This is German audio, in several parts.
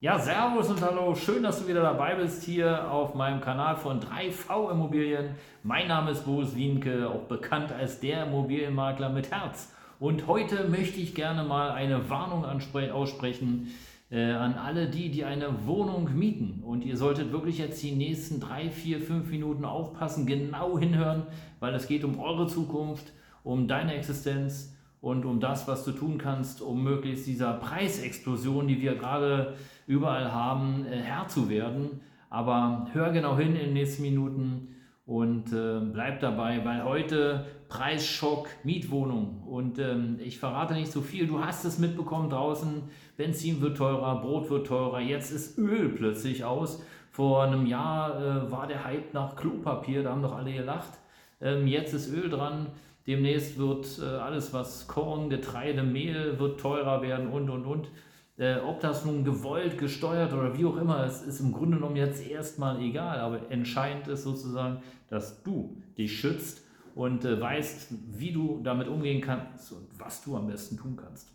Ja, Servus und Hallo, schön, dass du wieder dabei bist hier auf meinem Kanal von 3V Immobilien. Mein Name ist Boris Wienke, auch bekannt als der Immobilienmakler mit Herz. Und heute möchte ich gerne mal eine Warnung aussprechen äh, an alle die, die eine Wohnung mieten. Und ihr solltet wirklich jetzt die nächsten drei, vier, fünf Minuten aufpassen, genau hinhören, weil es geht um eure Zukunft, um deine Existenz und um das, was du tun kannst, um möglichst dieser Preisexplosion, die wir gerade überall haben, äh, Herr zu werden. Aber hör genau hin in den nächsten Minuten und äh, bleib dabei, weil heute Preisschock, Mietwohnung und ähm, ich verrate nicht so viel. Du hast es mitbekommen draußen, Benzin wird teurer, Brot wird teurer, jetzt ist Öl plötzlich aus. Vor einem Jahr äh, war der Hype nach Klopapier, da haben doch alle gelacht. Ähm, jetzt ist Öl dran. Demnächst wird äh, alles, was Korn, Getreide, Mehl wird teurer werden und und und. Äh, ob das nun gewollt, gesteuert oder wie auch immer, es ist im Grunde genommen jetzt erstmal egal. Aber entscheidend ist sozusagen, dass du dich schützt und äh, weißt, wie du damit umgehen kannst und was du am besten tun kannst.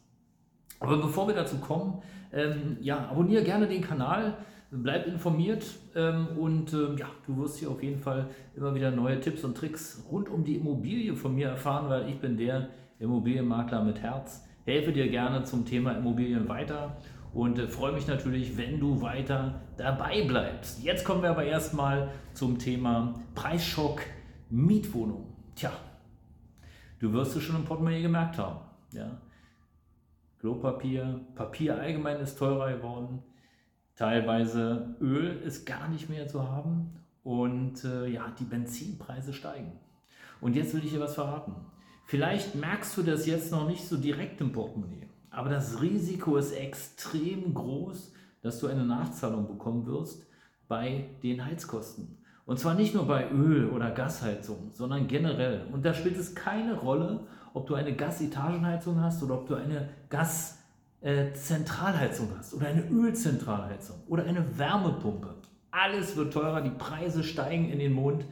Aber bevor wir dazu kommen, ähm, ja, abonniere gerne den Kanal, bleib informiert ähm, und ähm, ja, du wirst hier auf jeden Fall immer wieder neue Tipps und Tricks rund um die Immobilie von mir erfahren, weil ich bin der Immobilienmakler mit Herz helfe dir gerne zum Thema Immobilien weiter und äh, freue mich natürlich, wenn du weiter dabei bleibst. Jetzt kommen wir aber erstmal zum Thema Preisschock Mietwohnung. Tja, du wirst es schon im Portemonnaie gemerkt haben. Ja? Klopapier, Papier allgemein ist teurer geworden. Teilweise Öl ist gar nicht mehr zu haben und äh, ja, die Benzinpreise steigen. Und jetzt will ich dir was verraten. Vielleicht merkst du das jetzt noch nicht so direkt im Portemonnaie, aber das Risiko ist extrem groß, dass du eine Nachzahlung bekommen wirst bei den Heizkosten. Und zwar nicht nur bei Öl- oder Gasheizung, sondern generell. Und da spielt es keine Rolle, ob du eine Gasetagenheizung hast oder ob du eine Gaszentralheizung äh, hast oder eine Ölzentralheizung oder eine Wärmepumpe. Alles wird teurer, die Preise steigen in den Mond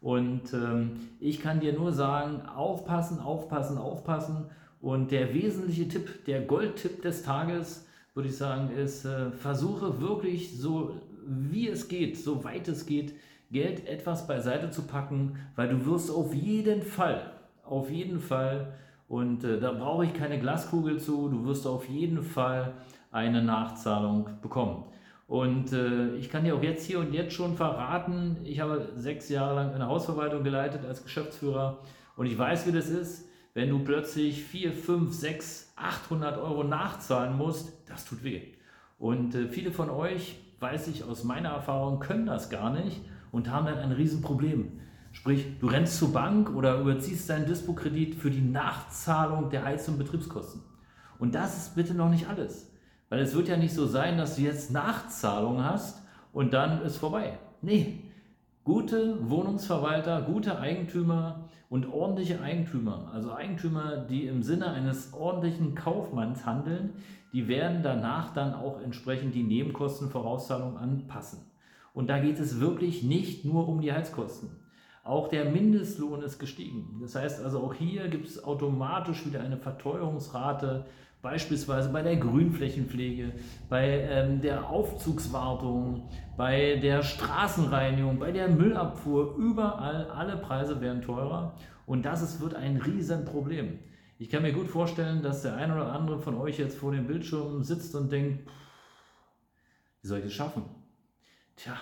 und ähm, ich kann dir nur sagen, aufpassen, aufpassen, aufpassen. Und der wesentliche Tipp, der Goldtipp des Tages, würde ich sagen, ist, äh, versuche wirklich so, wie es geht, so weit es geht, Geld etwas beiseite zu packen, weil du wirst auf jeden Fall, auf jeden Fall, und äh, da brauche ich keine Glaskugel zu, du wirst auf jeden Fall eine Nachzahlung bekommen. Und äh, ich kann dir auch jetzt hier und jetzt schon verraten, ich habe sechs Jahre lang eine Hausverwaltung geleitet als Geschäftsführer und ich weiß, wie das ist, wenn du plötzlich 4, 5, 6, 800 Euro nachzahlen musst, das tut weh. Und äh, viele von euch, weiß ich aus meiner Erfahrung, können das gar nicht und haben dann ein Riesenproblem. Sprich, du rennst zur Bank oder überziehst deinen Dispo-Kredit für die Nachzahlung der Heiz- und Betriebskosten. Und das ist bitte noch nicht alles. Weil es wird ja nicht so sein, dass du jetzt Nachzahlung hast und dann ist vorbei. Nee, gute Wohnungsverwalter, gute Eigentümer und ordentliche Eigentümer, also Eigentümer, die im Sinne eines ordentlichen Kaufmanns handeln, die werden danach dann auch entsprechend die Nebenkostenvorauszahlung anpassen. Und da geht es wirklich nicht nur um die Heizkosten. Auch der Mindestlohn ist gestiegen. Das heißt also, auch hier gibt es automatisch wieder eine Verteuerungsrate Beispielsweise bei der Grünflächenpflege, bei ähm, der Aufzugswartung, bei der Straßenreinigung, bei der Müllabfuhr, überall, alle Preise werden teurer und das ist, wird ein Riesenproblem. Ich kann mir gut vorstellen, dass der eine oder andere von euch jetzt vor dem Bildschirm sitzt und denkt, wie soll ich das schaffen? Tja,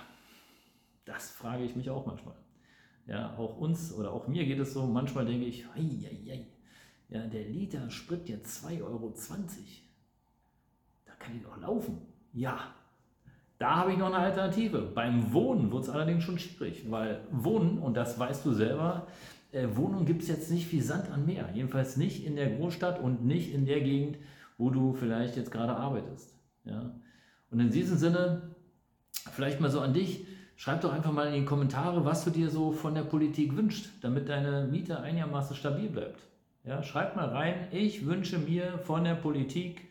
das frage ich mich auch manchmal. Ja, auch uns oder auch mir geht es so, manchmal denke ich, hei, hei, hei ja, der Liter Sprit jetzt 2,20 Euro. Da kann ich doch laufen. Ja, da habe ich noch eine Alternative. Beim Wohnen wird es allerdings schon schwierig, weil Wohnen, und das weißt du selber, äh, Wohnung gibt es jetzt nicht wie Sand an Meer. Jedenfalls nicht in der Großstadt und nicht in der Gegend, wo du vielleicht jetzt gerade arbeitest. Ja? Und in diesem Sinne, vielleicht mal so an dich, schreib doch einfach mal in die Kommentare, was du dir so von der Politik wünschst, damit deine Miete einigermaßen stabil bleibt. Ja, schreib mal rein, ich wünsche mir von der Politik,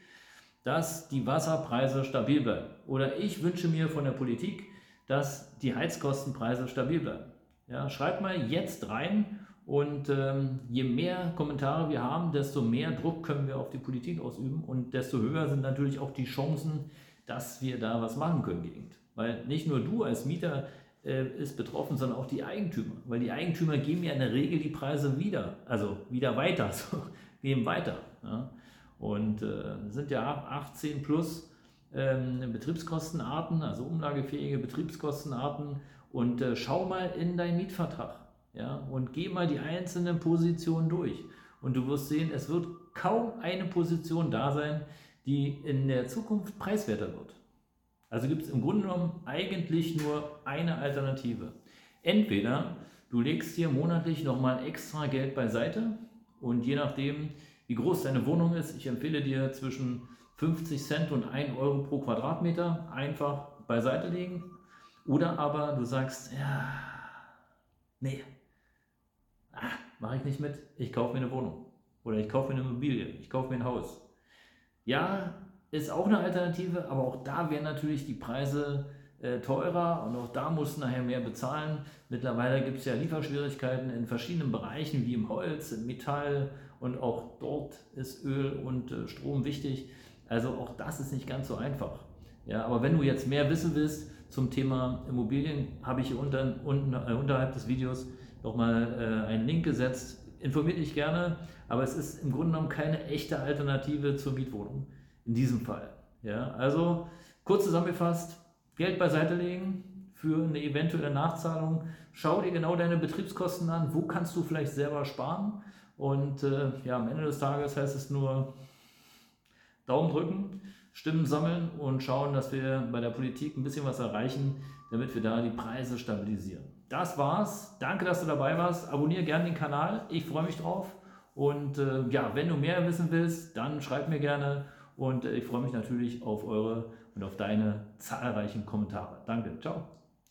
dass die Wasserpreise stabil bleiben. Oder ich wünsche mir von der Politik, dass die Heizkostenpreise stabil bleiben. Ja, schreibt mal jetzt rein und ähm, je mehr Kommentare wir haben, desto mehr Druck können wir auf die Politik ausüben und desto höher sind natürlich auch die Chancen, dass wir da was machen können gegen. Weil nicht nur du als Mieter äh, ist betroffen, sondern auch die Eigentümer. Weil die Eigentümer geben ja in der Regel die Preise wieder, also wieder weiter, so, geben weiter. Ja. Und äh, sind ja 18 plus ähm, Betriebskostenarten, also umlagefähige Betriebskostenarten. Und äh, schau mal in deinen Mietvertrag ja, und geh mal die einzelnen Positionen durch. Und du wirst sehen, es wird kaum eine Position da sein, die in der Zukunft preiswerter wird. Also gibt es im Grunde genommen eigentlich nur eine Alternative. Entweder du legst dir monatlich nochmal extra Geld beiseite und je nachdem, wie groß deine Wohnung ist, ich empfehle dir zwischen 50 Cent und 1 Euro pro Quadratmeter einfach beiseite legen. Oder aber du sagst, ja, nee, ah, mache ich nicht mit, ich kaufe mir eine Wohnung. Oder ich kaufe mir eine Immobilie, ich kaufe mir ein Haus. Ja, ist auch eine Alternative, aber auch da wären natürlich die Preise äh, teurer und auch da musst du nachher mehr bezahlen. Mittlerweile gibt es ja Lieferschwierigkeiten in verschiedenen Bereichen, wie im Holz, im Metall und auch dort ist Öl und äh, Strom wichtig. Also auch das ist nicht ganz so einfach. Ja, aber wenn du jetzt mehr wissen willst zum Thema Immobilien, habe ich hier unter, unten, äh, unterhalb des Videos nochmal äh, einen Link gesetzt. Informiert dich gerne, aber es ist im Grunde genommen keine echte Alternative zur Mietwohnung in diesem Fall. Ja, also kurz zusammengefasst, Geld beiseite legen für eine eventuelle Nachzahlung. Schau dir genau deine Betriebskosten an, wo kannst du vielleicht selber sparen. Und äh, ja, am Ende des Tages heißt es nur Daumen drücken, Stimmen sammeln und schauen, dass wir bei der Politik ein bisschen was erreichen, damit wir da die Preise stabilisieren. Das war's. Danke, dass du dabei warst. Abonniere gerne den Kanal. Ich freue mich drauf. Und äh, ja, wenn du mehr wissen willst, dann schreib mir gerne und äh, ich freue mich natürlich auf eure und auf deine zahlreichen Kommentare. Danke, ciao.